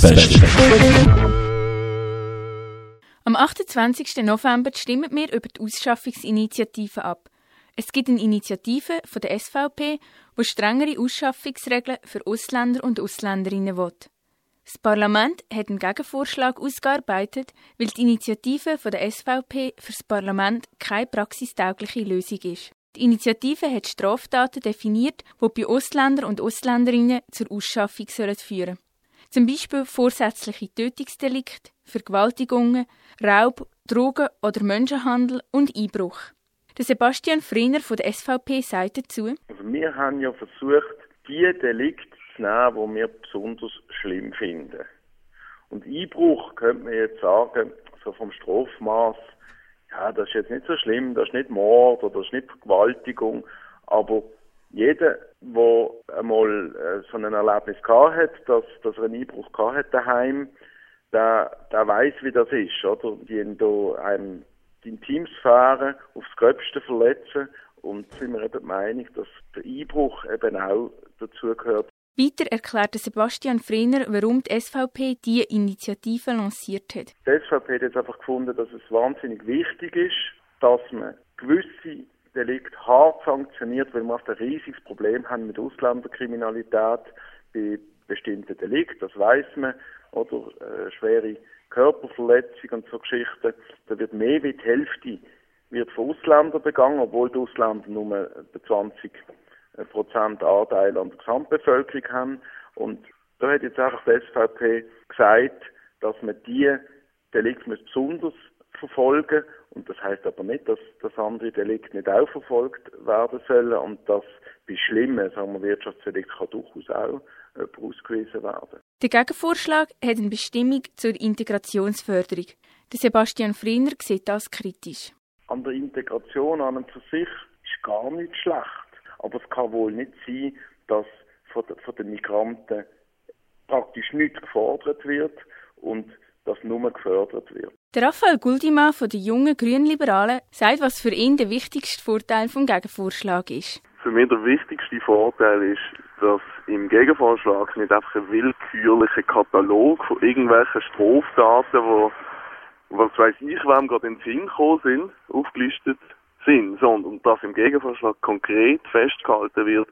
Beste. Am 28. November stimmen wir über die Ausschaffungsinitiative ab. Es gibt eine Initiative von der SVP, die strengere Ausschaffungsregeln für Ausländer und Ausländerinnen will. Das Parlament hat einen Gegenvorschlag ausgearbeitet, weil die Initiative von der SVP für das Parlament keine praxistaugliche Lösung ist. Die Initiative hat Straftaten definiert, die bei Ausländern und Ausländerinnen zur Ausschaffung führen sollen. Zum Beispiel vorsätzliche Tötungsdelikte, Vergewaltigungen, Raub, Drogen- oder Menschenhandel und Einbruch. Der Sebastian Freiner von der SVP sagt dazu. Also wir haben ja versucht, die Delikte zu nehmen, die wir besonders schlimm finden. Und Einbruch könnte man jetzt sagen, so vom Strafmaß, ja, das ist jetzt nicht so schlimm, das ist nicht Mord oder das ist nicht Vergewaltigung, aber jeder, der einmal äh, so ein Erlebnis gehabt hat, dass, dass er einen Einbruch gehabt hat daheim, der, der weiß, wie das ist, oder? Die haben da einem die Intimsphäre aufs Gröbste verletzen und sind wir eben der Meinung, dass der Einbruch eben auch dazu gehört. Weiter erklärte Sebastian Frener, warum die SVP diese Initiative lanciert hat. Die SVP hat jetzt einfach gefunden, dass es wahnsinnig wichtig ist, dass man gewisse Delikte hart sanktioniert, weil wir ein riesiges Problem haben mit Ausländerkriminalität bei bestimmten Delikten, das weiß man, oder äh, schwere Körperverletzung und so Geschichten. Da wird mehr wie die Hälfte wird von Ausländern begangen, obwohl die Ausländer nur 20 Prozent Anteil an der Gesamtbevölkerung haben. Und da hat jetzt einfach die SVP gesagt, dass man die Delikte besonders verfolgen und das heißt aber nicht, dass, dass andere Delikte nicht auch verfolgt werden sollen und dass bei schlimmen, sagen wir, Wirtschaftsdelikten kann durchaus auch jemand ausgewiesen werden. Der Gegenvorschlag hat eine Bestimmung zur Integrationsförderung. Der Sebastian Freiner sieht das kritisch. An der Integration an und für sich ist gar nicht schlecht. Aber es kann wohl nicht sein, dass von, von den Migranten praktisch nichts gefordert wird und das nur gefördert wird. Der Raphael Guldimann von den jungen Grünliberalen sagt, was für ihn der wichtigste Vorteil vom Gegenvorschlag ist. Für mich der wichtigste Vorteil ist, dass im Gegenvorschlag nicht einfach ein willkürlicher Katalog von irgendwelchen Straftaten, wo was weiß ich, wem gerade in den Sinn gekommen sind, aufgelistet sind, sondern dass im Gegenvorschlag konkret festgehalten wird,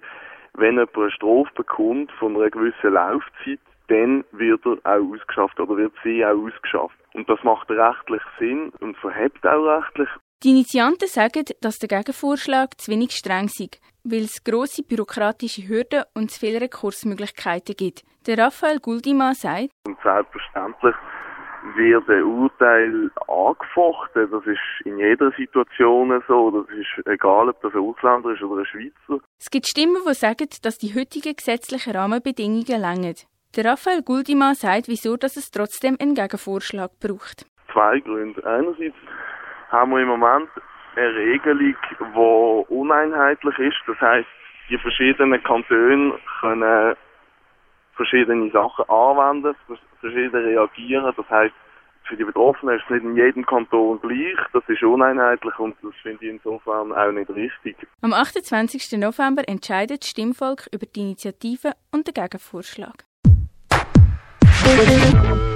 wenn jemand eine Strafe bekommt von einer gewissen Laufzeit, dann wird er auch ausgeschafft oder wird sie auch ausgeschafft. Und das macht rechtlich Sinn und verhebt auch rechtlich. Die Initianten sagen, dass der Gegenvorschlag zu wenig streng sei, weil es grosse bürokratische Hürden und zu viele Rekursmöglichkeiten gibt. Der Raphael Guldimann sagt, und selbstverständlich wird ein Urteil angefochten. Das ist in jeder Situation so. Das ist egal, ob das ein Ausländer ist oder ein Schweizer. Es gibt Stimmen, die sagen, dass die heutigen gesetzlichen Rahmenbedingungen länger. Der Raphael Guldimann sagt, wieso dass es trotzdem einen Gegenvorschlag braucht. Zwei Gründe. Einerseits haben wir im Moment eine Regelung, die uneinheitlich ist. Das heißt, die verschiedenen Kantone können verschiedene Sachen anwenden, verschieden reagieren. Das heißt, für die Betroffenen ist es nicht in jedem Kanton gleich. Das ist uneinheitlich und das finde ich insofern auch nicht richtig. Am 28. November entscheidet das Stimmvolk über die Initiative und den Gegenvorschlag. Thank you.